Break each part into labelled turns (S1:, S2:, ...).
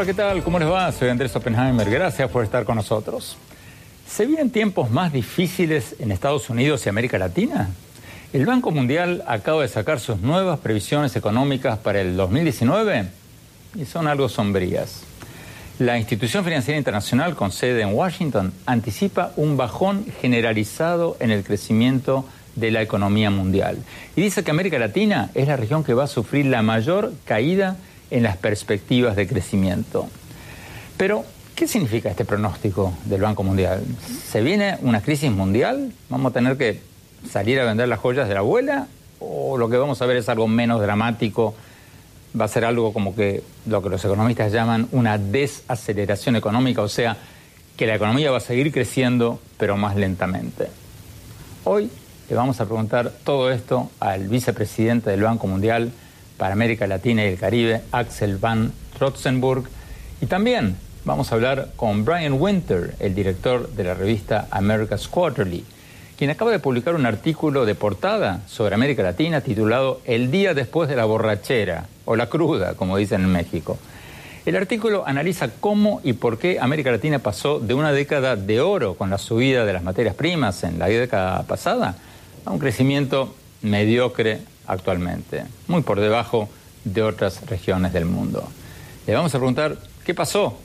S1: Hola, ¿qué tal? ¿Cómo les va? Soy Andrés Oppenheimer. Gracias por estar con nosotros. ¿Se vienen tiempos más difíciles en Estados Unidos y América Latina? El Banco Mundial acaba de sacar sus nuevas previsiones económicas para el 2019 y son algo sombrías. La institución financiera internacional con sede en Washington anticipa un bajón generalizado en el crecimiento de la economía mundial y dice que América Latina es la región que va a sufrir la mayor caída en las perspectivas de crecimiento. Pero, ¿qué significa este pronóstico del Banco Mundial? ¿Se viene una crisis mundial? ¿Vamos a tener que salir a vender las joyas de la abuela? ¿O lo que vamos a ver es algo menos dramático? Va a ser algo como que lo que los economistas llaman una desaceleración económica, o sea, que la economía va a seguir creciendo, pero más lentamente. Hoy le vamos a preguntar todo esto al vicepresidente del Banco Mundial, para América Latina y el Caribe, Axel Van Rotzenburg. Y también vamos a hablar con Brian Winter, el director de la revista America's Quarterly, quien acaba de publicar un artículo de portada sobre América Latina titulado El día después de la borrachera, o la cruda, como dicen en México. El artículo analiza cómo y por qué América Latina pasó de una década de oro con la subida de las materias primas en la década pasada a un crecimiento mediocre actualmente, muy por debajo de otras regiones del mundo. Le vamos a preguntar qué pasó,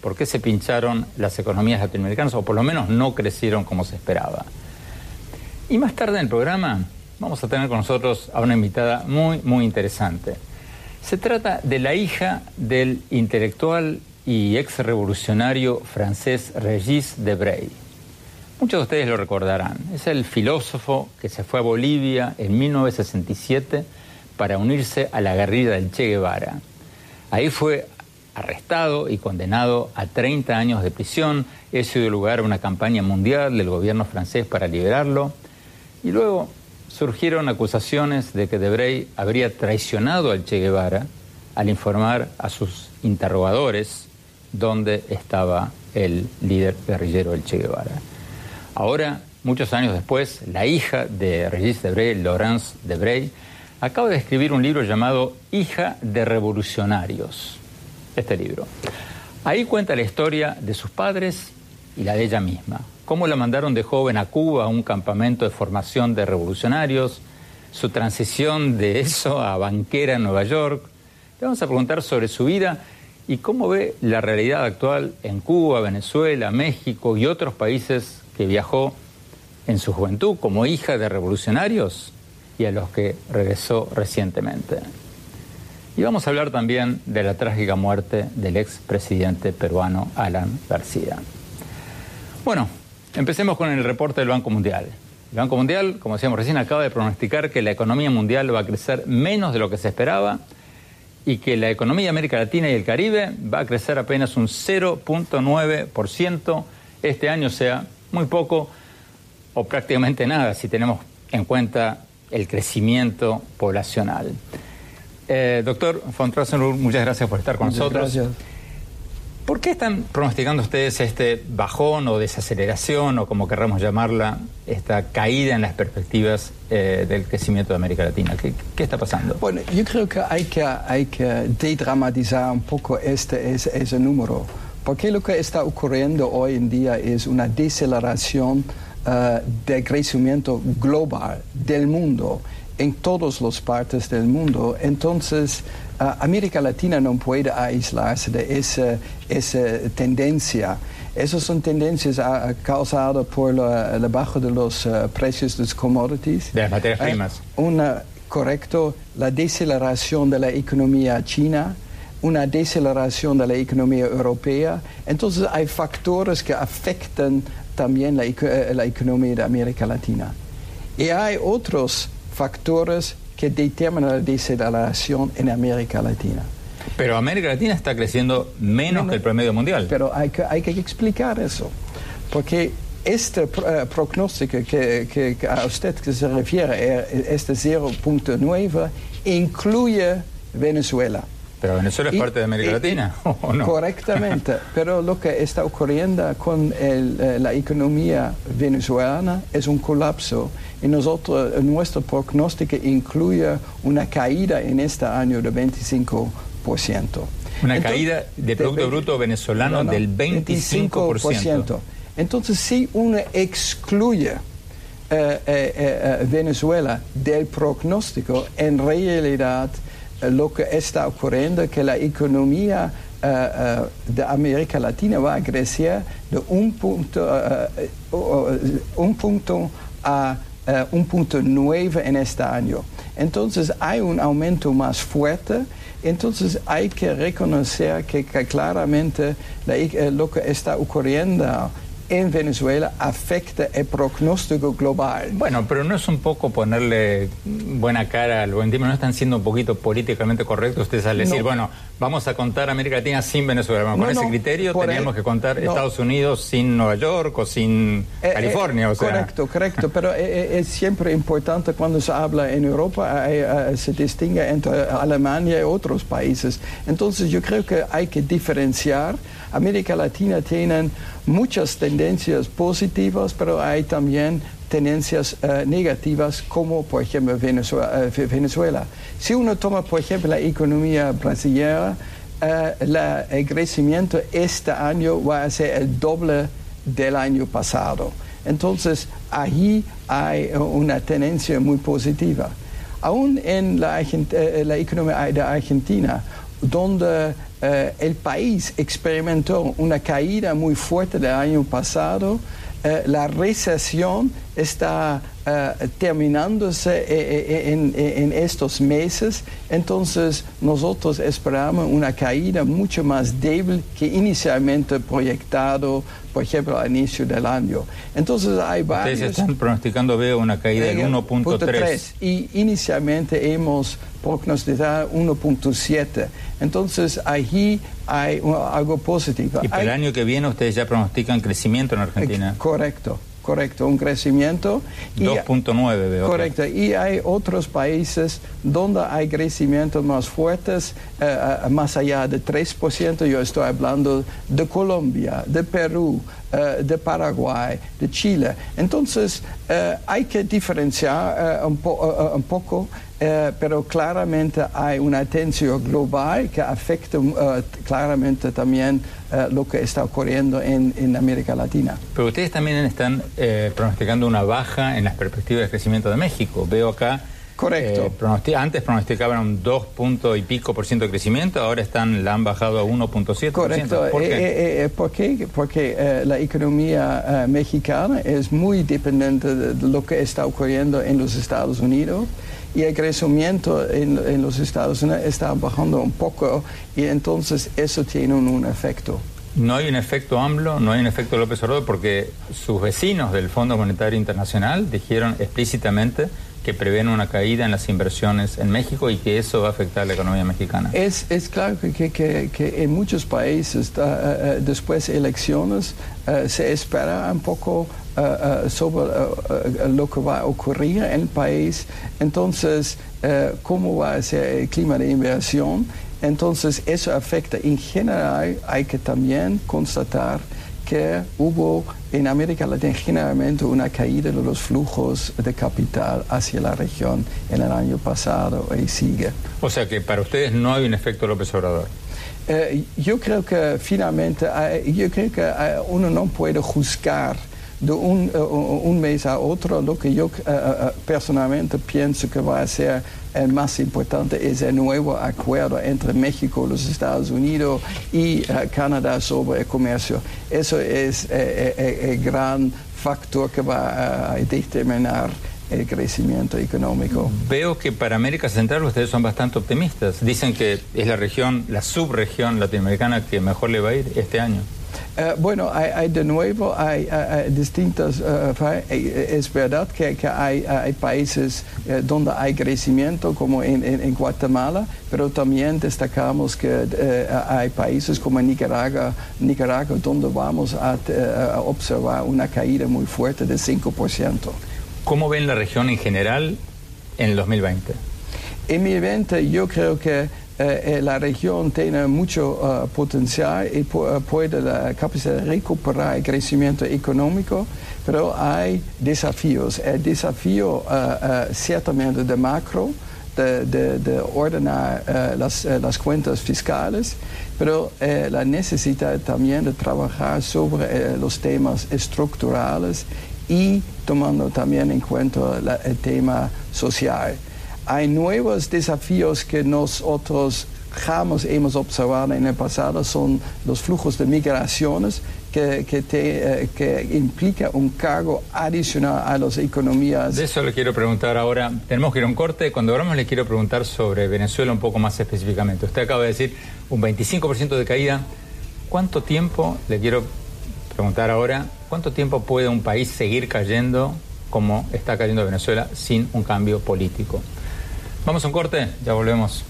S1: por qué se pincharon las economías latinoamericanas o por lo menos no crecieron como se esperaba. Y más tarde en el programa vamos a tener con nosotros a una invitada muy, muy interesante. Se trata de la hija del intelectual y ex revolucionario francés Regis Debray. Muchos de ustedes lo recordarán. Es el filósofo que se fue a Bolivia en 1967 para unirse a la guerrilla del Che Guevara. Ahí fue arrestado y condenado a 30 años de prisión. Eso dio lugar a una campaña mundial del gobierno francés para liberarlo. Y luego surgieron acusaciones de que Debray habría traicionado al Che Guevara al informar a sus interrogadores dónde estaba el líder guerrillero del Che Guevara. Ahora, muchos años después, la hija de Regis Debray, Laurence Debray, acaba de escribir un libro llamado Hija de Revolucionarios. Este libro. Ahí cuenta la historia de sus padres y la de ella misma. Cómo la mandaron de joven a Cuba a un campamento de formación de revolucionarios, su transición de eso a banquera en Nueva York. Le vamos a preguntar sobre su vida y cómo ve la realidad actual en Cuba, Venezuela, México y otros países que viajó en su juventud como hija de revolucionarios y a los que regresó recientemente. Y vamos a hablar también de la trágica muerte del expresidente peruano Alan García. Bueno, empecemos con el reporte del Banco Mundial. El Banco Mundial, como decíamos recién, acaba de pronosticar que la economía mundial va a crecer menos de lo que se esperaba y que la economía de América Latina y el Caribe va a crecer apenas un 0.9% este año, o sea, muy poco o prácticamente nada si tenemos en cuenta el crecimiento poblacional. Eh, doctor von Trossenburg, muchas gracias por estar con nosotros. Gracias. ¿Por qué están pronosticando ustedes este bajón o desaceleración o como querramos llamarla, esta caída en las perspectivas eh, del crecimiento de América Latina? ¿Qué, ¿Qué, está pasando?
S2: Bueno, yo creo que hay que, hay que dedramatizar un poco este, ese, ese número. Porque lo que está ocurriendo hoy en día es una deceleración uh, del crecimiento global del mundo en todas las partes del mundo. Entonces, uh, América Latina no puede aislarse de esa, esa tendencia. Esas son tendencias uh, causadas por la, la, baja de los precios de los commodities.
S1: De las materias primas.
S2: una, correcto, la deceleración de la economía china una deceleración de la economía europea. Entonces hay factores que afectan también la, la economía de América Latina. Y hay otros factores que determinan la deceleración en América Latina.
S1: Pero América Latina está creciendo menos que el promedio mundial.
S2: Pero hay que, hay que explicar eso, porque este uh, pronóstico que, que, que, a usted que se refiere, eh, este 0.9, incluye Venezuela.
S1: Pero Venezuela es parte de América Latina, ¿o no?
S2: Correctamente, pero lo que está ocurriendo con el, eh, la economía venezolana es un colapso y nosotros, nuestro pronóstico incluye una caída en este año de 25%.
S1: Una caída de Producto Bruto venezolano del 25%.
S2: Entonces, si uno excluye eh, eh, Venezuela del pronóstico, en realidad lo que está ocurriendo es que la economía uh, uh, de América Latina va a crecer de un punto, un punto a un punto nueve en este año. Entonces hay un aumento más fuerte. Entonces hay que reconocer que, claramente la, lo que está ocurriendo en Venezuela afecta el pronóstico global.
S1: Bueno, pero no es un poco ponerle buena cara al buen no están siendo un poquito políticamente correctos ustedes al decir, bueno, vamos a contar América Latina sin Venezuela. Bueno, con ese criterio teníamos que contar Estados Unidos sin Nueva York o sin eh, California.
S2: Eh,
S1: o sea.
S2: Correcto, correcto, pero eh, es siempre importante cuando se habla en Europa, se distingue entre Alemania y otros países. Entonces yo creo que hay que diferenciar. América Latina tiene muchas tendencias positivas, pero hay también tendencias uh, negativas como por ejemplo Venezuela, uh, Venezuela, Si uno toma por ejemplo la economía brasileña, la, el crecimiento este año va a ser el doble del año pasado. Entonces ahí hay una tendencia muy positiva. Aún en la, la economía de Argentina, donde eh, el país experimentó una caída muy fuerte del año pasado, eh, la recesión está uh, terminándose en, en, estos meses, entonces nosotros esperamos una caída mucho más débil que inicialmente proyectado, por ejemplo, al inicio del año. Entonces hay varios...
S1: Ustedes están pronosticando, veo, una caída del 1.3.
S2: Y inicialmente hemos prognosticado 1.7. Entonces allí hay algo positivo.
S1: Y para el año que viene ustedes ya pronostican crecimiento en Argentina.
S2: Correcto correcto, un crecimiento.
S1: 2.9 veo.
S2: Correcto, y hay otros países donde hay crecimientos más fuertes, eh, eh, más allá de 3%, yo estoy hablando de Colombia, de Perú, eh, de Paraguay, de Chile. Entonces, hay que diferenciar un, un poco eh, pero claramente hay una tensión global que afecta claramente también lo que está ocurriendo en, en, América Latina.
S1: Pero ustedes también están eh, pronosticando una baja en las perspectivas de crecimiento de México. Veo acá.
S2: Correcto.
S1: Eh, antes pronosticaban un 2 punto y pico por ciento de crecimiento, ahora están, la han bajado a 1.7%.
S2: Correcto.
S1: ¿Por
S2: qué? ¿Por qué? Porque la economía mexicana es muy dependiente de lo que está ocurriendo en los Estados Unidos y el crecimiento en, los Estados Unidos está bajando un poco y entonces eso tiene un, efecto.
S1: No hay un efecto AMLO, no hay un efecto López Obrador porque sus vecinos del Fondo Monetario Internacional dijeron explícitamente que prevén una caída en las inversiones en México y que eso va a afectar a la economía mexicana.
S2: Es, es claro que, que, que, en muchos países, uh, uh, después de elecciones, uh, se espera un poco sobre lo que va a ocurrir en el país, entonces cómo va a ser el clima de inversión, entonces eso afecta. En general hay que también constatar que hubo en América Latina generalmente una caída de los flujos de capital hacia la región en el año pasado y sigue.
S1: O sea que para ustedes no hay un efecto López Obrador.
S2: Eh, yo creo que finalmente, yo creo que uno no puede juzgar de un, uh, un, mes a otro, lo que yo uh, personalmente pienso que va a ser el más importante es el nuevo acuerdo entre México, los Estados Unidos y Canadá sobre el comercio. Eso es el gran factor que va a determinar el crecimiento económico.
S1: Veo que para América Central ustedes son bastante optimistas. Dicen que es la región, la subregión latinoamericana que mejor le va a ir este año.
S2: Eh, bueno, hay, de nuevo, hay, distintas, es verdad que, hay, países donde hay crecimiento, como en, Guatemala, pero también destacamos que hay países como Nicaragua, Nicaragua donde vamos a, a observar una caída muy fuerte de 5%.
S1: ¿Cómo ven la región en general en el 2020?
S2: En mi evento yo creo que eh, eh, la región tiene mucho uh, potencial y puede la de recuperar el crecimiento económico, pero hay desafíos. El desafío ciertamente de macro, de ordenar las, las, cuentas fiscales, pero la necesidad también de trabajar sobre los temas estructurales y tomando también en cuenta el tema social hay nuevos desafíos que nosotros jamás hemos observado en el pasado, son los flujos de migraciones que, que, te, eh, que implica un cargo adicional a las economías.
S1: De eso le quiero preguntar ahora. Tenemos que ir a un corte. Cuando hablamos le quiero preguntar sobre Venezuela un poco más específicamente. Usted acaba de decir un 25% de caída. ¿Cuánto tiempo, le quiero preguntar ahora, cuánto tiempo puede un país seguir cayendo como está cayendo Venezuela sin un cambio político? Vamos a un corte, ya volvemos.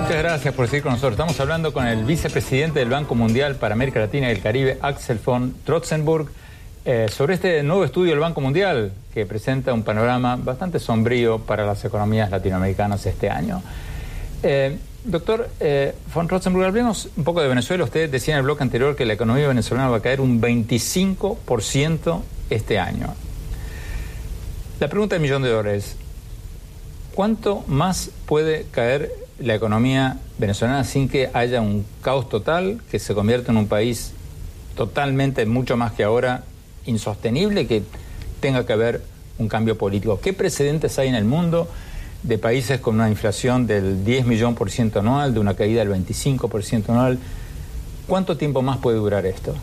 S1: Muchas gracias por seguir con nosotros. Estamos hablando con el vicepresidente del Banco Mundial para América Latina y el Caribe, Axel von Trotzenburg, eh, sobre este nuevo estudio del Banco Mundial que presenta un panorama bastante sombrío para las economías latinoamericanas este año. Eh, doctor eh, von Trotzenburg, hablemos un poco de Venezuela. Usted decía en el bloque anterior que la economía venezolana va a caer un 25% este año. La pregunta del millón de dólares, ¿cuánto más puede caer la economía venezolana sin que haya un caos total, que se convierta en un país totalmente, mucho más que ahora, insostenible, que tenga que haber un cambio político? ¿Qué precedentes hay en el mundo de países con una inflación del 10 millón por ciento anual, de una caída del 25 por ciento anual? ¿Cuánto tiempo más puede durar esto?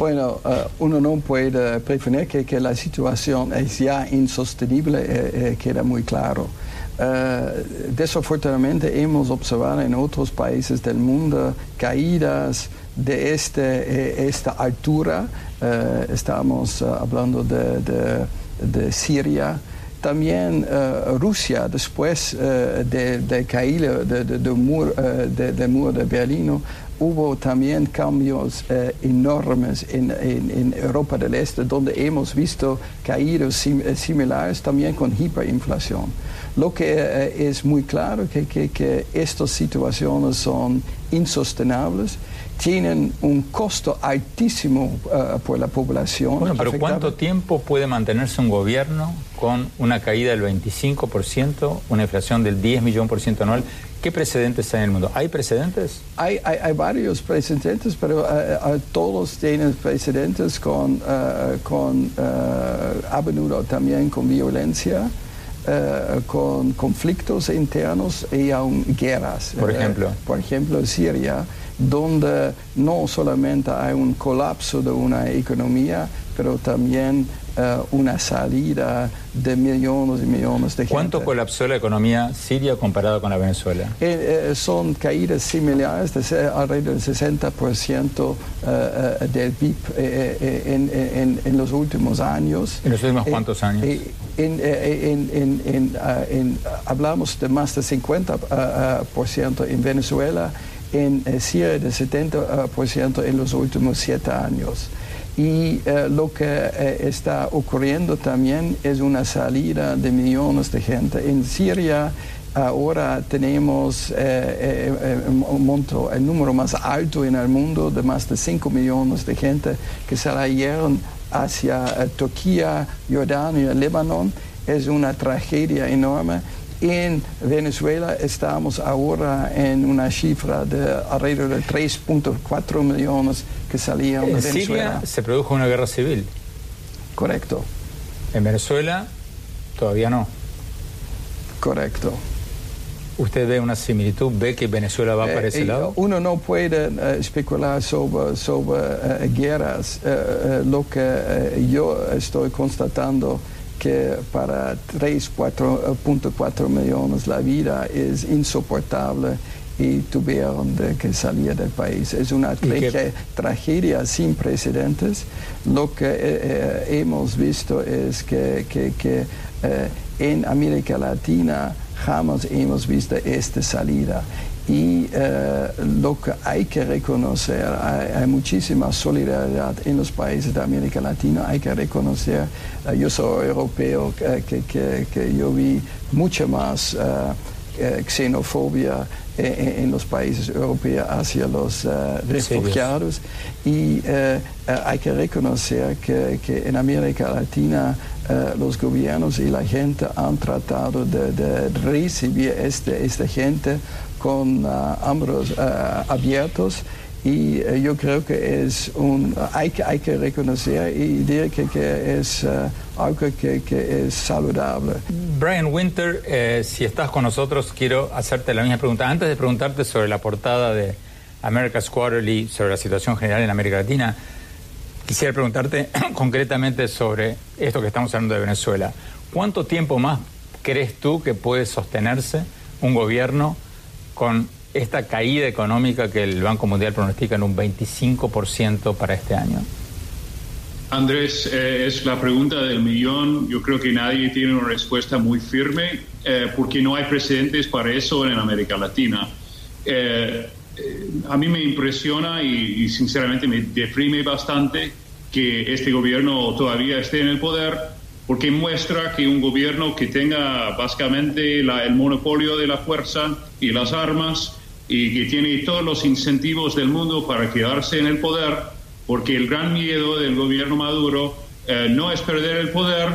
S2: Bueno, uh, uno no puede prevenir que, la situación es ya insostenible, eh, eh, queda muy claro. Desafortunadamente hemos observado en otros países del mundo caídas de este, eh, esta altura. Estamos hablando de, de, de, Siria. También Rusia, después de, de caída del muro de, muro de Berlín, hubo también cambios eh, enormes en, Europa del Este, donde hemos visto caídas eh, similares también con hiperinflación. Lo que eh, es muy claro que, que, que estas situaciones son insostenibles tienen un costo altísimo por la población.
S1: Bueno, pero ¿cuánto tiempo puede mantenerse un gobierno con una caída del 25%, una inflación del 10 millón por ciento anual ¿Qué precedentes hay en el mundo? ¿Hay precedentes?
S2: Hay, hay, varios precedentes, pero eh, todos tienen precedentes con, uh, con a menudo también con violencia, con conflictos internos y aún guerras.
S1: Por ejemplo.
S2: por ejemplo, Siria, donde no solamente hay un colapso de una economía, pero también eh, una salida de millones y millones de gente.
S1: ¿Cuánto colapsó la economía siria comparado con la Venezuela?
S2: Eh, eh, son caídas similares de alrededor del 60% del PIB en, los últimos años.
S1: ¿En los últimos cuántos años?
S2: hablamos de más del 50% en Venezuela, en Siria de 70% en los últimos siete años. Y eh, lo que eh, está ocurriendo también es una salida de millones de gente. En Siria ahora tenemos eh, un monto, el número más alto en el mundo de más de 5 millones de gente que salieron hacia Turquía, Jordania, Líbano. Es una tragedia enorme en Venezuela estamos ahora en una cifra de alrededor de 3.4 millones que salían de Venezuela.
S1: En Siria se produjo una guerra civil.
S2: Correcto.
S1: En Venezuela todavía no.
S2: Correcto.
S1: ¿Usted ve una similitud? ¿Ve que Venezuela va para ese eh, lado?
S2: Uno no puede eh, especular sobre, sobre eh, guerras. lo que yo estoy constatando que para 3.4 millones la vida es insoportable y tuvieron que salir del país. Es una tragedia sin precedentes. Lo que eh, hemos visto es que, en América Latina jamás hemos visto esta salida y eh, lo que hay que reconocer, hay, muchísima solidaridad en los países de América Latina, hay que reconocer, eh, yo soy europeo, que, que, yo vi mucha más eh, xenofobia en, los países europeos hacia los refugiados. Y hay que reconocer que, en América Latina los gobiernos y la gente han tratado de, recibir este, esta gente con ah, ah, abiertos y eh, yo creo que es un hay que hay que reconocer y decir que, es ah, algo que, es saludable.
S1: Brian Winter eh, si estás con nosotros quiero hacerte la misma pregunta. Antes de preguntarte sobre la portada de America's Quarterly sobre la situación general en América Latina quisiera preguntarte concretamente sobre esto que estamos hablando de Venezuela. ¿cuánto tiempo más crees tú que puede sostenerse un gobierno con esta caída económica que el Banco Mundial pronostica en un 25% para este año?
S3: Andrés, eh, es la pregunta del millón. Yo creo que nadie tiene una respuesta muy firme eh, porque no hay precedentes para eso en América Latina. Eh, a mí me impresiona y, y, sinceramente me deprime bastante que este gobierno todavía esté en el poder porque muestra que un gobierno que tenga básicamente el monopolio de la fuerza y las armas y que tiene todos los incentivos del mundo para quedarse en el poder, porque el gran miedo del gobierno Maduro eh, no es perder el poder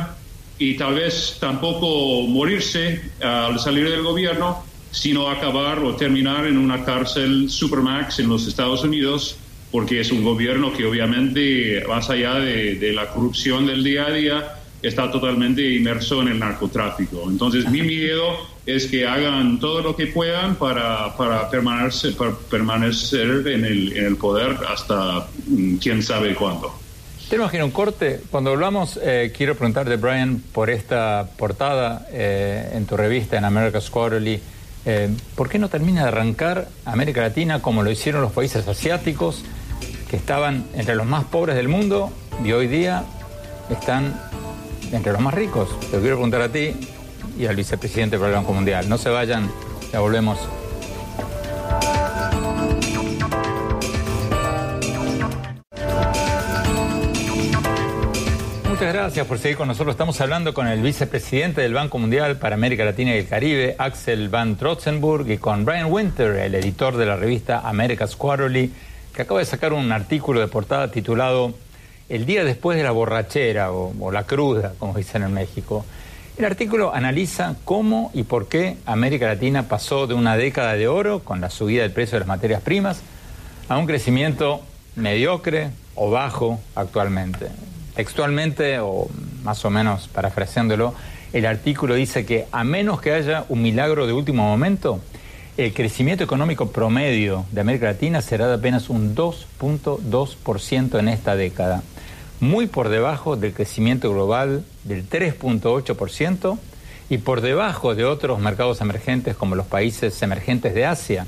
S3: y tal vez tampoco morirse al salir del gobierno, sino acabar o terminar en una cárcel supermax en los Estados Unidos, porque es un gobierno que obviamente, más allá de, de la corrupción del día a día, está totalmente inmerso en el narcotráfico. Entonces, mi miedo es que hagan todo lo que puedan para, para, permanecer, para permanecer en el, en el poder hasta mm, quién sabe cuándo.
S1: Tenemos que ir a un corte. Cuando hablamos, eh, quiero preguntarte, Brian, por esta portada eh, en tu revista, en America's Quarterly, eh, ¿por qué no termina de arrancar América Latina como lo hicieron los países asiáticos, que estaban entre los más pobres del mundo y hoy día están entre los más ricos. Te quiero preguntar a ti y al vicepresidente del Banco Mundial. No se vayan, ya volvemos. Muchas gracias por seguir con nosotros. Estamos hablando con el vicepresidente del Banco Mundial para América Latina y el Caribe, Axel Van Trotzenburg, y con Brian Winter, el editor de la revista America's Quarterly, que acaba de sacar un artículo de portada titulado el día después de la borrachera o, la cruda, como dicen en México. El artículo analiza cómo y por qué América Latina pasó de una década de oro, con la subida del precio de las materias primas, a un crecimiento mediocre o bajo actualmente. Textualmente, o más o menos parafraseándolo, el artículo dice que a menos que haya un milagro de último momento, el crecimiento económico promedio de América Latina será de apenas un 2.2% en esta década muy por debajo del crecimiento global del 3.8% y por debajo de otros mercados emergentes como los países emergentes de Asia,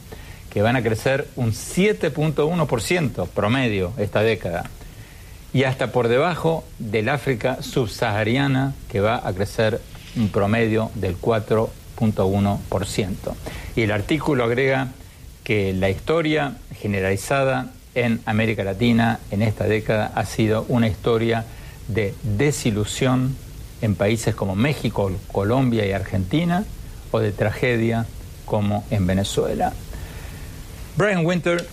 S1: que van a crecer un 7.1% promedio esta década, y hasta por debajo del África subsahariana, que va a crecer un promedio del 4.1%. Y el artículo agrega que la historia generalizada en América Latina en esta década ha sido una historia de desilusión en países como México, Colombia y Argentina, o de tragedia como en Venezuela. Brian Winter,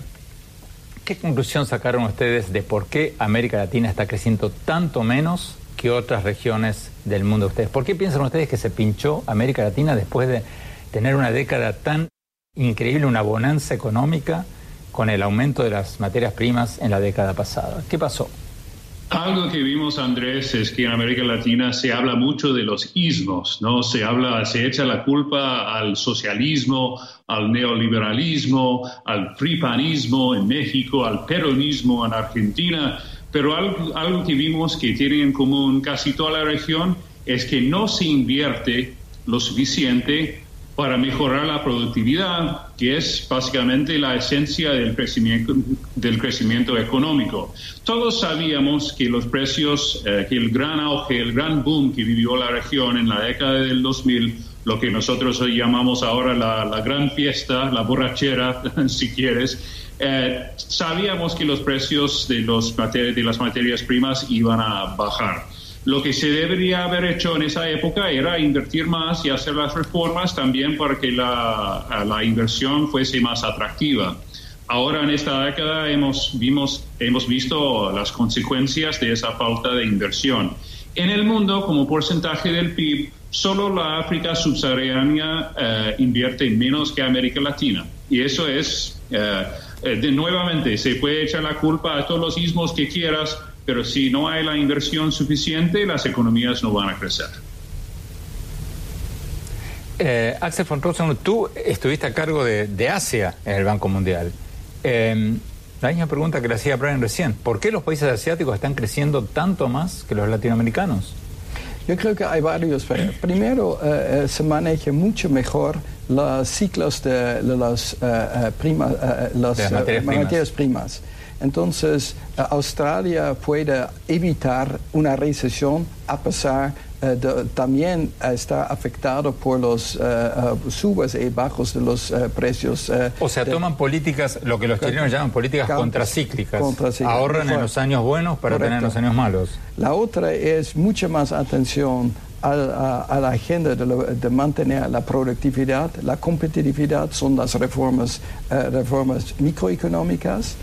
S1: ¿qué conclusión sacaron ustedes de por qué América Latina está creciendo tanto menos que otras regiones del mundo? Ustedes, ¿por qué piensan ustedes que se pinchó América Latina después de tener una década tan increíble, una bonanza económica? Con el aumento de las materias primas en la década pasada. ¿Qué pasó?
S3: Algo que vimos, Andrés, es que en América Latina se habla mucho de los ismos, ¿no? Se habla, se echa la culpa al socialismo, al neoliberalismo, al fripanismo en México, al peronismo en Argentina, pero algo, algo que vimos que tiene en común casi toda la región es que no se invierte lo suficiente para mejorar la productividad, que es básicamente la esencia del crecimiento, del crecimiento económico. Todos sabíamos que los precios, eh, que el gran auge, el gran boom que vivió la región en la década del 2000, lo que nosotros llamamos ahora la, gran fiesta, la borrachera, si quieres, eh, sabíamos que los precios de, los, de las materias primas iban a bajar. Lo que se debería haber hecho en esa época era invertir más y hacer las reformas también para que la, la inversión fuese más atractiva. Ahora en esta década hemos, vimos, hemos visto las consecuencias de esa falta de inversión. En el mundo, como porcentaje del PIB, solo la África subsahariana eh, invierte menos que América Latina. Y eso es, eh, eh, de, nuevamente, se puede echar la culpa a todos los ismos que quieras, pero si no hay la inversión suficiente, las economías no van a crecer.
S1: Eh, Axel von Rosen, tú estuviste a cargo de, Asia en el Banco Mundial. Em, la misma pregunta que le hacía Brian recién. ¿Por qué los países asiáticos están creciendo tanto más que los latinoamericanos?
S2: Yo creo que hay varios. Primero, eh, eh, se maneja mucho mejor los ciclos de, las, primas, las materias primas. Entonces, eh, Australia puede evitar una recesión a pesar eh, de también está afectado por los eh, subes y bajos de los precios.
S1: o sea, toman políticas, lo que los chilenos llaman políticas contracíclicas. Ahorran en los años buenos para tener en los años malos.
S2: La otra es mucha más atención a, la agenda de, mantener la productividad, la competitividad, son las reformas, reformas microeconómicas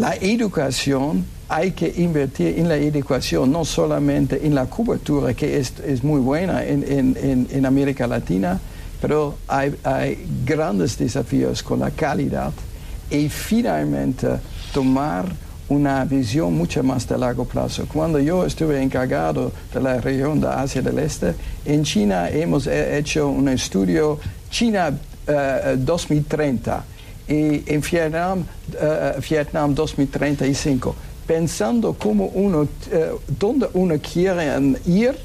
S2: la educación, hay que invertir en la educación, no solamente en la cobertura, que es, muy buena en, América Latina, pero hay, grandes desafíos con la calidad y finalmente tomar una visión mucho más de largo plazo. Cuando yo estuve encargado de la región de Asia del Este, en China hemos hecho un estudio China 2030 eh, y en Vietnam, uh, Vietnam 2035, pensando cómo uno, uh, dónde uno quiere ir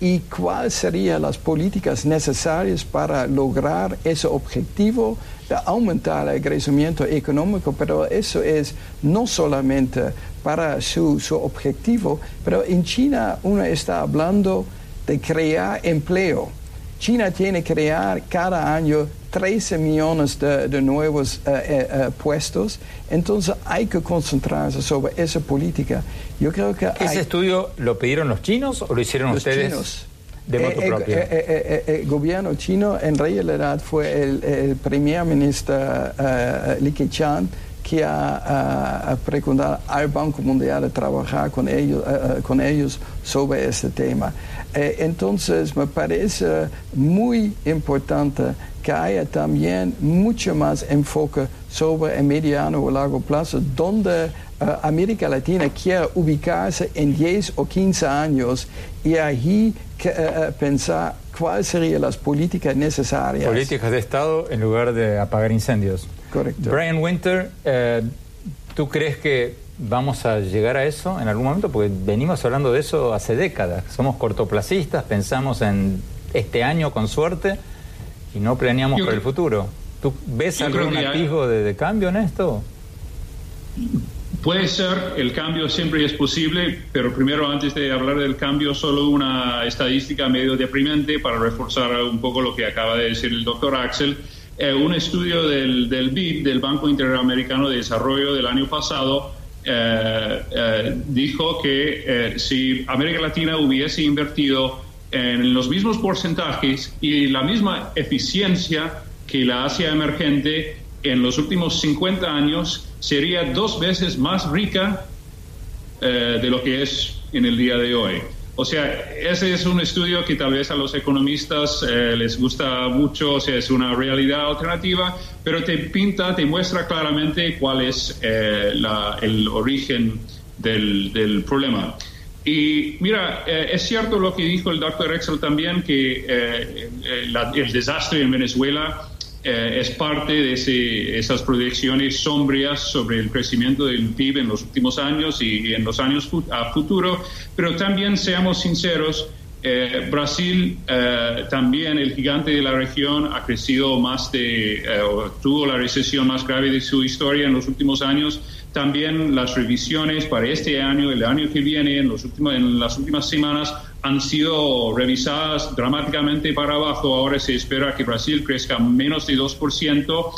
S2: y cuáles serían las políticas necesarias para lograr ese objetivo de aumentar el crecimiento económico, pero eso es no solamente para su, su objetivo, pero en China uno está hablando de crear empleo. China tiene que crear cada año 13 millones de, nuevos eh, eh, eh, puestos. Entonces hay que concentrarse sobre esa política. Yo creo que
S1: ¿Ese estudio lo pidieron los chinos o lo hicieron ustedes? De moto propia.
S2: el gobierno chino en realidad fue el, primer ministro Li Keqiang que ha, preguntado al Banco Mundial a trabajar con ellos, con ellos sobre este tema. Entonces me parece muy importante que haya también mucho más enfoque sobre el mediano o largo plazo, donde eh, América Latina quiere ubicarse en 10 o 15 años y allí que, eh, eh, pensar cuáles serían las políticas necesarias.
S1: Políticas de Estado en lugar de apagar incendios.
S2: Correcto.
S1: Brian Winter, ¿tú crees que vamos a llegar a eso en algún momento? Porque venimos hablando de eso hace décadas. Somos cortoplacistas, pensamos en este año con suerte y no planeamos por el futuro. ¿Tú ves algún atisbo de, cambio en esto?
S3: Puede ser, el cambio siempre es posible, pero primero antes de hablar del cambio, solo una estadística medio deprimente para reforzar un poco lo que acaba de decir el doctor Axel. Eh, un estudio del, del BID, del Banco Interamericano de Desarrollo del año pasado, dijo que si América Latina hubiese invertido en los mismos porcentajes y la misma eficiencia que la Asia emergente en los últimos 50 años sería dos veces más rica eh, de lo que es en el día de hoy. O sea, ese es un estudio que tal vez a los economistas eh, les gusta mucho, o sea, es una realidad alternativa, pero te pinta, te muestra claramente cuál es eh, el origen del, problema. Y mira, eh, es cierto lo que dijo el doctor Excel también, que eh, el desastre en Venezuela es parte de esas proyecciones sombrías sobre el crecimiento del PIB en los últimos años y, en los años a futuro, pero también seamos sinceros, Eh, Brasil eh, también, el gigante de la región, ha crecido más de, eh, tuvo la recesión más grave de su historia en los últimos años. También las revisiones para este año, el año que viene, en, los últimos, en las últimas semanas, han sido revisadas dramáticamente para abajo. Ahora se espera que Brasil crezca menos de 2%.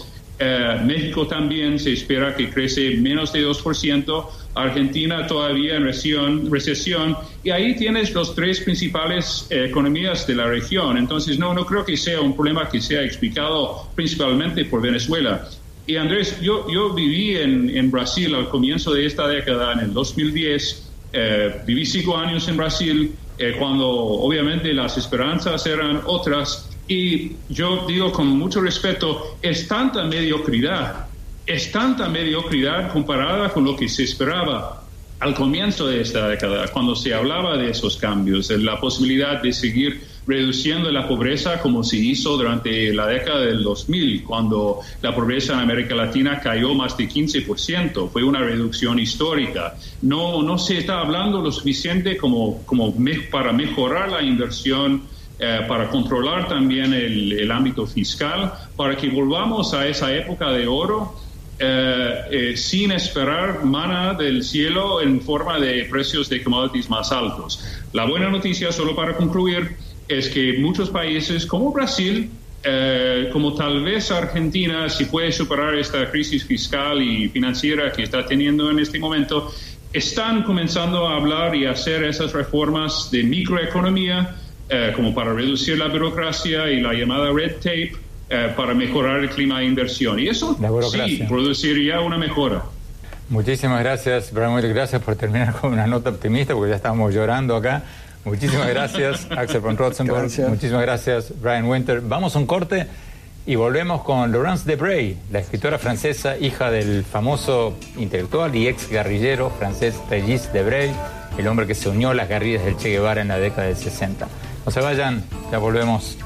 S3: México también se espera que crece menos de 2%. Argentina todavía en recesión, recesión, y ahí tienes los tres principales eh, economías de la región. Entonces, no, no creo que sea un problema que sea explicado principalmente por Venezuela. Y Andrés, yo, yo viví en, en Brasil al comienzo de esta década, en el 2010, eh, viví cinco años en Brasil, eh, cuando obviamente las esperanzas eran otras, y yo digo con mucho respeto, es tanta mediocridad es tanta mediocridad comparada con lo que se esperaba al comienzo de esta década, cuando se hablaba de esos cambios, de la posibilidad de seguir reduciendo la pobreza como se hizo durante la década del 2000, cuando la pobreza en América Latina cayó más de 15%. Fue una reducción histórica. No, no se está hablando lo suficiente como, como para mejorar la inversión eh, para controlar también el, el, ámbito fiscal, para que volvamos a esa época de oro eh, eh, sin esperar mana del cielo en forma de precios de commodities más altos. La buena noticia, solo para concluir, es que muchos países como Brasil, eh, como tal vez Argentina, si puede superar esta crisis fiscal y financiera que está teniendo en este momento, están comenzando a hablar y hacer esas reformas de microeconomía, como para reducir la burocracia y la llamada red tape, eh, para mejorar el clima de inversión. Y eso sí produciría una mejora.
S1: Muchísimas gracias, Brian Gracias por terminar con una nota optimista, porque ya estamos llorando acá. Muchísimas gracias, Axel von Rotzenberg. Muchísimas gracias, Brian Winter. Vamos a un corte y volvemos con Laurence Debray, la escritora francesa, hija del famoso intelectual y ex guerrillero francés Regis Debray, el hombre que se unió a las guerrillas del Che Guevara en la década del 60. No se vayan, ya volvemos.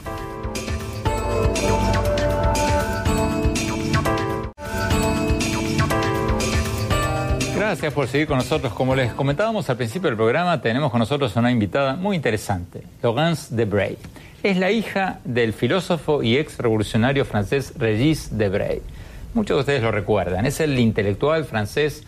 S1: Gracias por seguir con nosotros. Como les comentábamos al principio del programa, tenemos con nosotros una invitada muy interesante, Laurence Debray. Es la hija del filósofo y ex revolucionario francés Regis Debray. Muchos de ustedes lo recuerdan. Es el intelectual francés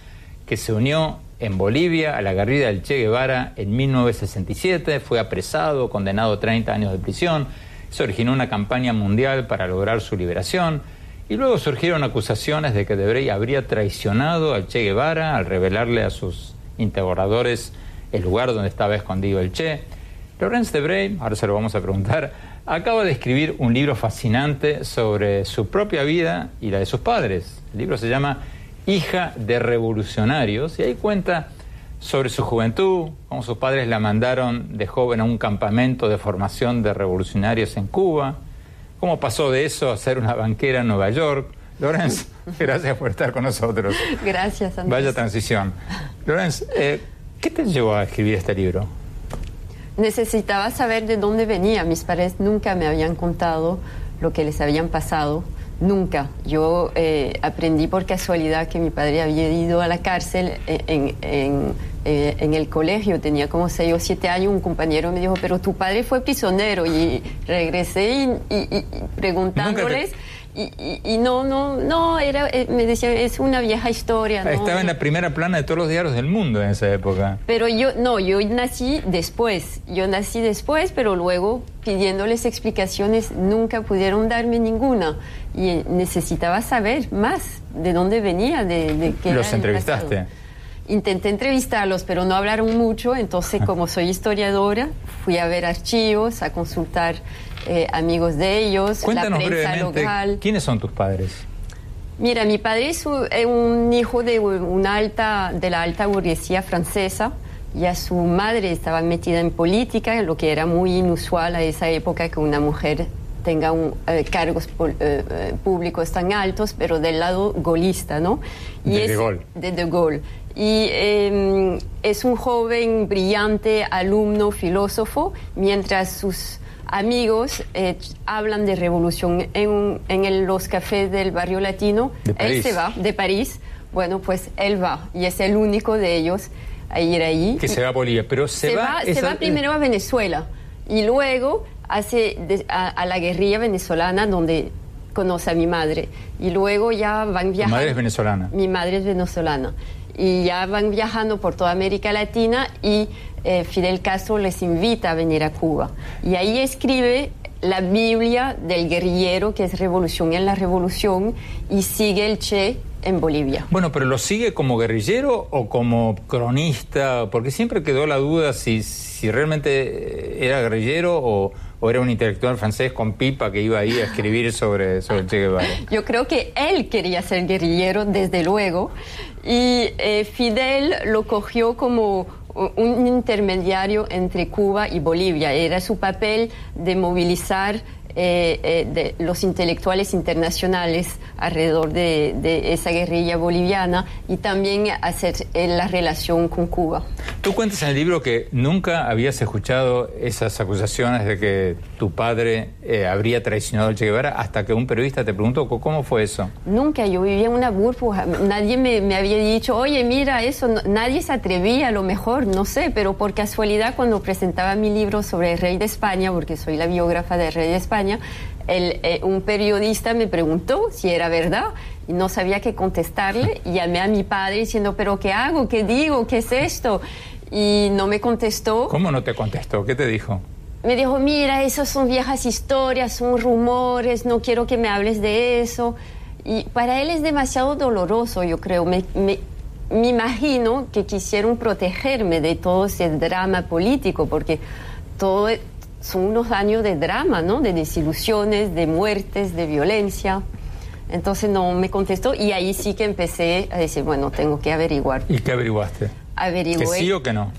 S1: que se unió en Bolivia a la guerrilla del Che Guevara en 1967. Fue apresado, condenado a 30 años de prisión. Se originó una campaña mundial para lograr su liberación y luego surgieron acusaciones de que Debray habría traicionado al Che Guevara al revelarle a sus interrogadores el lugar donde estaba escondido el Che. Laurence Debray, ahora se lo vamos a preguntar, acaba de escribir un libro fascinante sobre su propia vida y la de sus padres. El libro se llama Hija de Revolucionarios y ahí cuenta sobre su juventud, cómo sus padres la mandaron de joven a un campamento de formación de revolucionarios en Cuba, ¿Cómo pasó de eso a ser una banquera en Nueva York? Lorenz, gracias por estar con nosotros.
S4: Gracias, Andrés.
S1: Vaya transición. Lorenz, eh, ¿qué te llevó a escribir este libro?
S4: Necesitaba saber de dónde venía. Mis padres nunca me habían contado lo que les habían pasado. Nunca. Yo eh, aprendí por casualidad que mi padre había ido a la cárcel en, en eh, en el colegio, tenía como seis o siete años, un compañero me dijo, pero tu padre fue prisionero y regresé y, preguntándoles... Y, no, no, no, era, eh, me decía, es una vieja historia.
S1: Estaba en la primera plana de todos los diarios del mundo en esa época.
S4: Pero yo, no, yo nací después, yo nací después, pero luego pidiéndoles explicaciones nunca pudieron darme ninguna. Y necesitaba saber más de dónde venía, de, de qué
S1: ¿Los entrevistaste?
S4: Intenté entrevistarlos, pero no hablaron mucho, entonces como soy historiadora, fui a ver archivos, a consultar eh, amigos de ellos,
S1: la prensa local. ¿Quiénes son tus padres?
S4: Mira, mi padre es un, hijo de una alta, de la alta burguesía francesa. Ya su madre estaba metida en política, lo que era muy inusual a esa época que una mujer tenga un, eh, cargos eh, públicos tan altos, pero del lado golista, ¿no?
S1: Y de, de Gaulle.
S4: De De Gaulle y em, es un joven brillante, alumno, filósofo, mientras sus amigos eh, hablan de revolución en, en los cafés del barrio latino. Él se va de París. Bueno, pues él va y es el único de ellos a ir ahí.
S1: Que se va a Bolivia, pero se, va,
S4: se va primero a Venezuela y luego hace a, la guerrilla venezolana donde conoce a mi madre y luego ya van viajando.
S1: ¿Mi madre es venezolana?
S4: Mi madre es venezolana y ya van viajando por toda América Latina y eh, Fidel Castro les invita a venir a Cuba y ahí escribe la Biblia del guerrillero que es Revolución en la Revolución y sigue el Che en Bolivia.
S1: Bueno, pero ¿lo sigue como guerrillero o como cronista? Porque siempre quedó la duda si, si realmente era guerrillero o, era un intelectual francés con pipa que iba ahí a escribir sobre, sobre Che Guevara.
S4: Yo creo que él quería ser guerrillero, desde luego, y eh, Fidel lo cogió como un intermediario entre Cuba y Bolivia. Era su papel de movilizar de los intelectuales internacionales alrededor de, esa guerrilla boliviana y también hacer eh, la relación con Cuba.
S1: Tú cuentas en el libro que nunca habías escuchado esas acusaciones de que tu padre habría traicionado al Che Guevara hasta que un periodista te preguntó cómo fue eso.
S4: Nunca, yo vivía en una burbuja, nadie me, me había dicho, oye, mira eso, nadie se atrevía a lo mejor, no sé, pero por casualidad cuando presentaba mi libro sobre el rey de España, porque soy la biógrafa del rey de España, el, eh, un periodista me preguntó si era verdad y no sabía qué contestarle. Y llamé a mi padre diciendo, pero ¿qué hago? ¿Qué digo? ¿Qué es esto? Y no me contestó.
S1: ¿Cómo no te contestó? ¿Qué te dijo?
S4: Me dijo, mira, esas son viejas historias, son rumores, no quiero que me hables de eso. Y para él es demasiado doloroso, yo creo. Me, me, me imagino que quisieron protegerme de todo ese drama político, porque todo son unos años de drama, ¿no? De desilusiones, de muertes, de violencia. Entonces no me contestó y ahí sí que empecé a decir, bueno, tengo que averiguar.
S1: ¿Y qué averiguaste?
S4: Averigué.
S1: ¿Que sí o que no?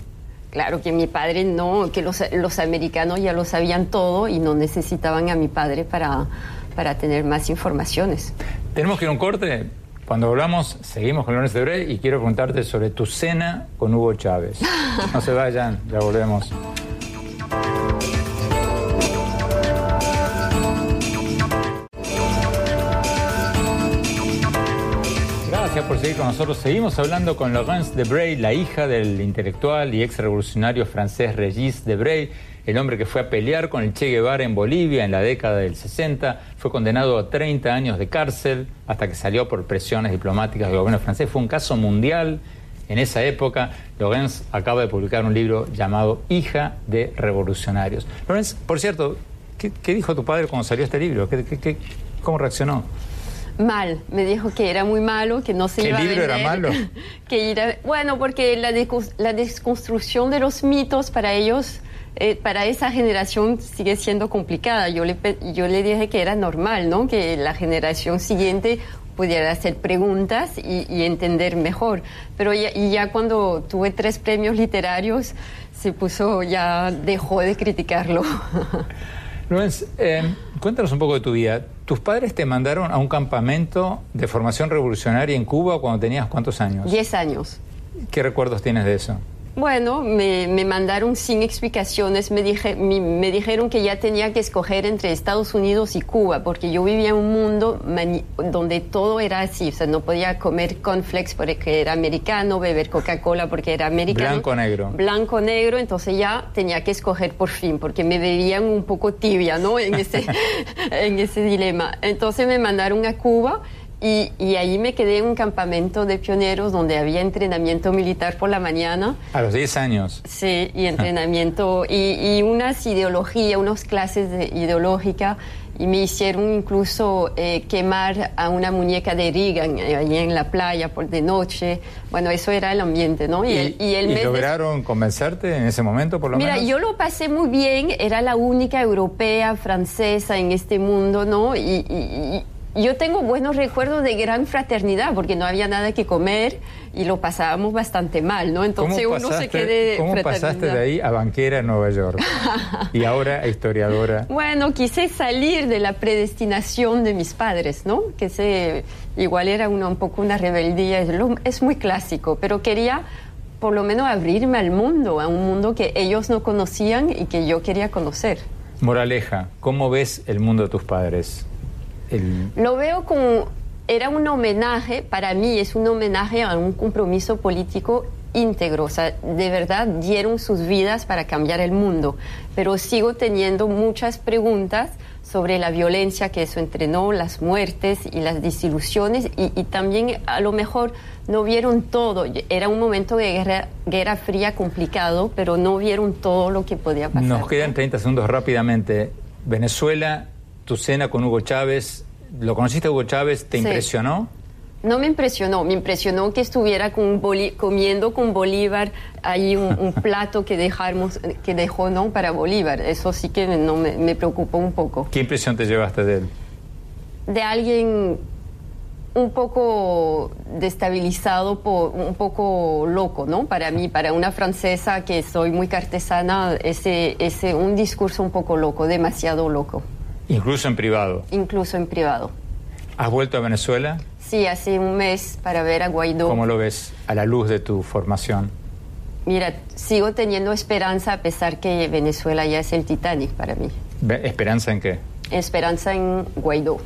S4: Claro que mi padre no, que los, los americanos ya lo sabían todo y no necesitaban a mi padre para, para tener más informaciones.
S1: Tenemos que ir a un corte. Cuando volvamos, seguimos con Lorenzo de y quiero preguntarte sobre tu cena con Hugo Chávez. No se vayan, ya volvemos. Por seguir con nosotros. Seguimos hablando con Laurence Debray, la hija del intelectual y ex revolucionario francés Regis Debray, el hombre que fue a pelear con el Che Guevara en Bolivia en la década del 60. Fue condenado a 30 años de cárcel hasta que salió por presiones diplomáticas del gobierno francés. Fue un caso mundial en esa época. Laurence acaba de publicar un libro llamado Hija de Revolucionarios. Laurence, por cierto, ¿qué, dijo tu padre cuando salió este libro? cómo reaccionó?
S4: Mal. Me dijo que era muy malo, que no se iba
S1: a vender.
S4: libro
S1: era malo?
S4: Que bueno, porque la, la desconstrucción de los mitos para ellos, eh, para esa generación sigue siendo complicada. Yo le, yo le dije que era normal, ¿no? Que la generación siguiente pudiera hacer preguntas y, entender mejor. Pero ya, y ya cuando tuve tres premios literarios, se puso, ya dejó de criticarlo.
S1: Luis, eh, cuéntanos un poco de tu vida. ¿Tus padres te mandaron a un campamento de formación revolucionaria en Cuba cuando tenías cuántos años?
S4: Diez años.
S1: ¿Qué recuerdos tienes de eso?
S4: Bueno, me, mandaron sin explicaciones, me, dije, me, dijeron que ya tenía que escoger entre Estados Unidos y Cuba, porque yo vivía en un mundo donde todo era así, o sea, no podía comer cornflakes porque era americano, beber Coca-Cola porque era americano.
S1: Blanco-negro.
S4: Blanco-negro, entonces ya tenía que escoger por fin, porque me veían un poco tibia, ¿no? En ese, en ese dilema. Entonces me mandaron a Cuba y, y, ahí me quedé en un campamento de pioneros donde había entrenamiento militar por la mañana.
S1: A los 10 años.
S4: Sí, y entrenamiento y, y unas ideologías, unas clases de ideológica. Y me hicieron incluso eh, quemar a una muñeca de Reagan eh, ahí en la playa por de noche. Bueno, eso era el ambiente, ¿no?
S1: ¿Y, y, el, y lograron convencerte en ese momento, por lo
S4: menos?
S1: Mira,
S4: yo lo pasé muy bien. Era la única europea, francesa en este mundo, ¿no? y yo tengo buenos recuerdos de gran fraternidad porque no había nada que comer y lo pasábamos bastante mal, ¿no?
S1: Entonces uno se quede. ¿Cómo pasaste de ahí a banquera en Nueva York y ahora a historiadora?
S4: Bueno, quise salir de la predestinación de mis padres, ¿no? Que se, igual era una, un poco una rebeldía, es, es muy clásico, pero quería por lo menos abrirme al mundo, a un mundo que ellos no conocían y que yo quería conocer.
S1: Moraleja, ¿cómo ves el mundo de tus padres?
S4: Lo veo como, era un homenaje, para mí es un homenaje a un compromiso político íntegro, o sea, de verdad dieron sus vidas para cambiar el mundo, pero sigo teniendo muchas preguntas sobre la violencia que eso entrenó, las muertes y las desilusiones y, también a lo mejor no vieron todo. Era un momento de guerra, guerra fría complicado, pero no vieron todo lo que podía pasar.
S1: Nos quedan 30 segundos rápidamente. Venezuela, tu cena con Hugo Chávez, ¿lo conociste Hugo Chávez? ¿Te impresionó?
S4: No me impresionó, me impresionó que estuviera con comiendo con Bolívar ahí un, plato que, dejamos, que dejó no para Bolívar. Eso sí que no me, preocupó un poco.
S1: ¿Qué impresión te llevaste de él?
S4: De alguien un poco destabilizado, por, un poco loco, ¿no? Para mí, para una francesa que soy muy cartesana, ese, ese, un discurso un poco loco, demasiado loco.
S1: Incluso en privado.
S4: Incluso en privado.
S1: ¿Has vuelto a Venezuela?
S4: Sí, hace un mes para ver a Guaidó.
S1: ¿Cómo lo ves a la luz de tu formación?
S4: Mira, sigo teniendo esperanza a pesar que Venezuela ya es el Titanic para mí.
S1: ¿Esperanza en qué?
S4: Esperanza en Guaidó.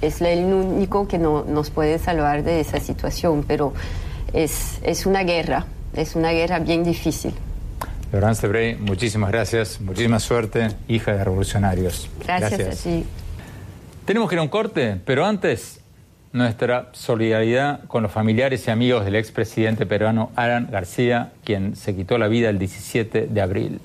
S4: Es el único que no, nos puede salvar de esa situación, pero es, es una guerra, es una guerra bien difícil.
S1: Laurence Brey, muchísimas gracias, muchísima suerte, hija de revolucionarios.
S4: Gracias, gracias. ti.
S1: Tenemos que ir a un corte, pero antes nuestra solidaridad con los familiares y amigos del expresidente peruano Alan García, quien se quitó la vida el 17 de abril.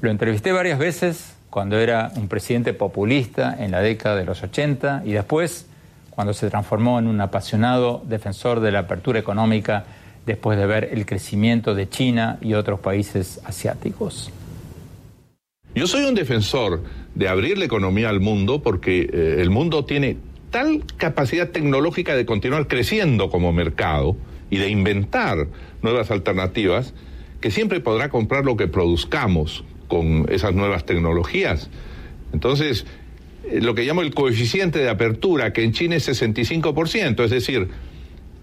S1: Lo entrevisté varias veces cuando era un presidente populista en la década de los 80 y después cuando se transformó en un apasionado defensor de la apertura económica después de ver el crecimiento de China y otros países asiáticos.
S5: Yo soy un defensor de abrir la economía al mundo porque eh, el mundo tiene tal capacidad tecnológica de continuar creciendo como mercado y de inventar nuevas alternativas que siempre podrá comprar lo que produzcamos con esas nuevas tecnologías. Entonces, eh, lo que llamo el coeficiente de apertura, que en China es 65%, es decir,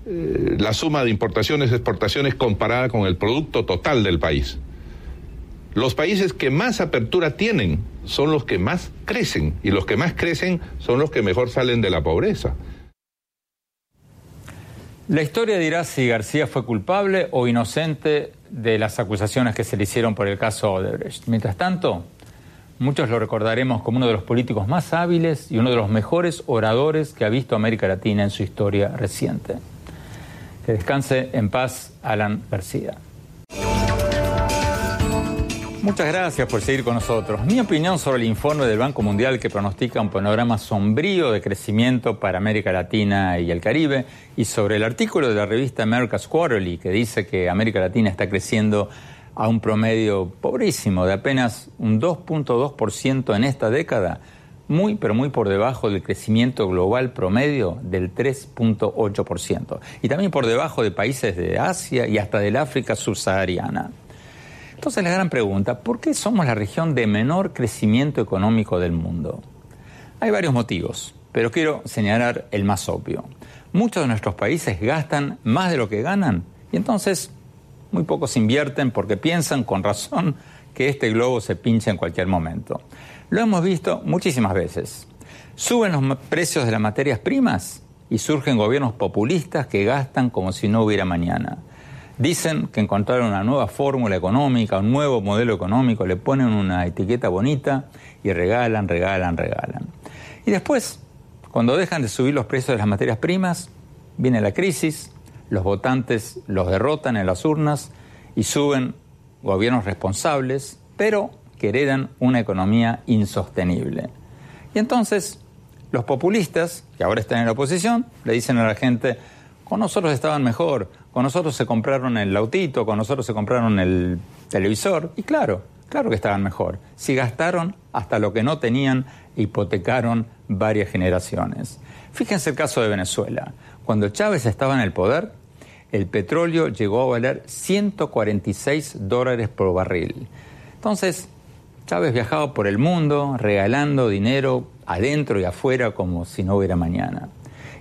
S5: eh, la suma de importaciones y exportaciones comparada con el producto total del país. Los países que más apertura tienen son los que más crecen y los que más crecen son los que mejor salen de la pobreza.
S1: La historia dirá si García fue culpable o inocente de las acusaciones que se le hicieron por el caso Odebrecht. Mientras tanto, muchos lo recordaremos como uno de los políticos más hábiles y uno de los mejores oradores que ha visto América Latina en su historia reciente. Que descanse en paz Alan García. Muchas gracias por seguir con nosotros. Mi opinión sobre el informe del Banco Mundial que pronostica un panorama sombrío de crecimiento para América Latina y el Caribe y sobre el artículo de la revista America's Quarterly que dice que América Latina está creciendo a un promedio pobrísimo de apenas un 2.2% en esta década, muy pero muy por debajo del crecimiento global promedio del 3.8% y también por debajo de países de Asia y hasta del África subsahariana. Entonces la gran pregunta, ¿por qué somos la región de menor crecimiento económico del mundo? Hay varios motivos, pero quiero señalar el más obvio. Muchos de nuestros países gastan más de lo que ganan y entonces muy pocos invierten porque piensan con razón que este globo se pincha en cualquier momento. Lo hemos visto muchísimas veces. Suben los precios de las materias primas y surgen gobiernos populistas que gastan como si no hubiera mañana. Dicen que encontraron una nueva fórmula económica, un nuevo modelo económico, le ponen una etiqueta bonita y regalan, regalan, regalan. Y después, cuando dejan de subir los precios de las materias primas, viene la crisis, los votantes los derrotan en las urnas y suben gobiernos responsables, pero que heredan una economía insostenible. Y entonces los populistas, que ahora están en la oposición, le dicen a la gente, con nosotros estaban mejor, con nosotros se compraron el autito, con nosotros se compraron el televisor. Y claro, claro que estaban mejor. Si gastaron hasta lo que no tenían, hipotecaron varias generaciones. Fíjense el caso de Venezuela. Cuando Chávez estaba en el poder, el petróleo llegó a valer 146 dólares por barril. Entonces, Chávez viajaba por el mundo regalando dinero adentro y afuera como si no hubiera mañana.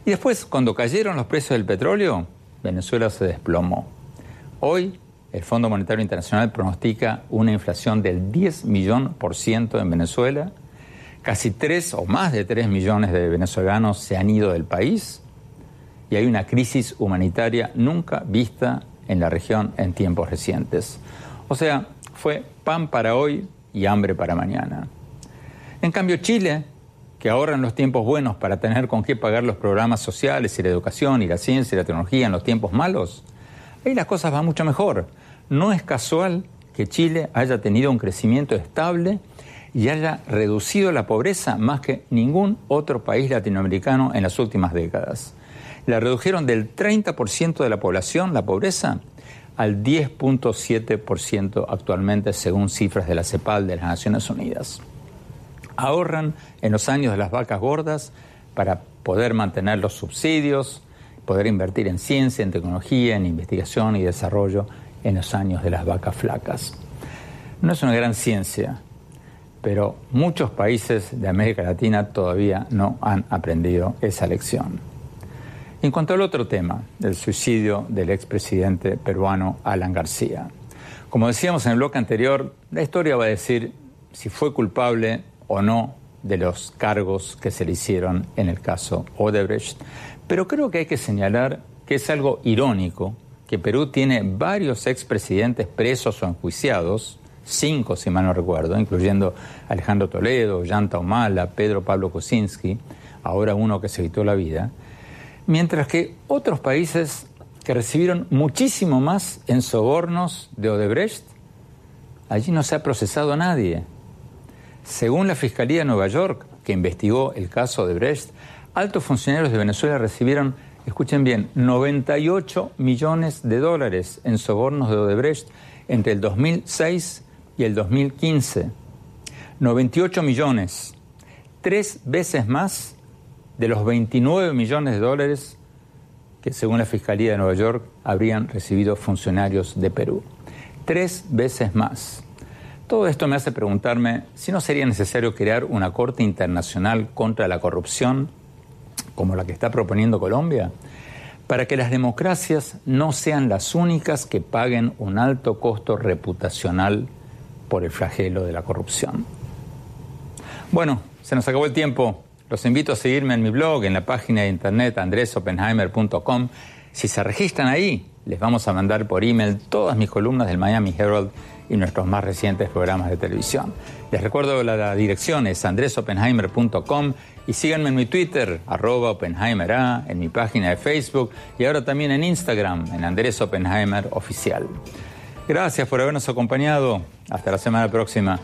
S1: Y después, cuando cayeron los precios del petróleo, Venezuela se desplomó. Hoy, el Fondo Monetario Internacional pronostica una inflación del 10 millón por ciento en Venezuela. Casi 3 o más de 3 millones de venezolanos se han ido del país y hay una crisis humanitaria nunca vista en la región en tiempos recientes. O sea, fue pan para hoy y hambre para mañana. En cambio, Chile, que ahorra en los tiempos buenos para tener con qué pagar los programas sociales y la educación y la ciencia y la tecnología en los tiempos malos, ahí las cosas van mucho mejor. No es casual que Chile haya tenido un crecimiento estable y haya reducido la pobreza más que ningún otro país latinoamericano en las últimas décadas. La redujeron del 30% de la población, la pobreza, al 10.7% actualmente, según cifras de la CEPAL de las Naciones Unidas. Ahorran en los años de las vacas gordas para poder mantener los subsidios, poder invertir en ciencia, en tecnología, en investigación y desarrollo en los años de las vacas flacas. No es una gran ciencia, pero muchos países de América Latina todavía no han aprendido esa lección. En cuanto al otro tema, el suicidio del expresidente peruano Alan García. Como decíamos en el bloque anterior, la historia va a decir si fue culpable o no de los cargos que se le hicieron en el caso Odebrecht, pero creo que hay que señalar que es algo irónico que Perú tiene varios expresidentes presos o enjuiciados, cinco si mal no recuerdo, incluyendo Alejandro Toledo, Yanta Humala, Pedro Pablo Kosinski, ahora uno que se quitó la vida, mientras que otros países que recibieron muchísimo más en sobornos de Odebrecht, allí no se ha procesado a nadie. Según la Fiscalía de Nueva York, que investigó el caso Odebrecht, altos funcionarios de Venezuela recibieron, escuchen bien, 98 millones de dólares en sobornos de Odebrecht entre el 2006 y el 2015. 98 millones, tres veces más de los 29 millones de dólares que según la Fiscalía de Nueva York habrían recibido funcionarios de Perú. Tres veces más. Todo esto me hace preguntarme si no sería necesario crear una Corte Internacional contra la Corrupción, como la que está proponiendo Colombia, para que las democracias no sean las únicas que paguen un alto costo reputacional por el flagelo de la corrupción. Bueno, se nos acabó el tiempo. Los invito a seguirme en mi blog, en la página de internet andresopenheimer.com. Si se registran ahí, les vamos a mandar por email todas mis columnas del Miami Herald y nuestros más recientes programas de televisión. Les recuerdo la, la dirección es andresopenheimer.com y síganme en mi Twitter, arroba Oppenheimer en mi página de Facebook y ahora también en Instagram, en Andrés Oppenheimer Oficial. Gracias por habernos acompañado. Hasta la semana próxima.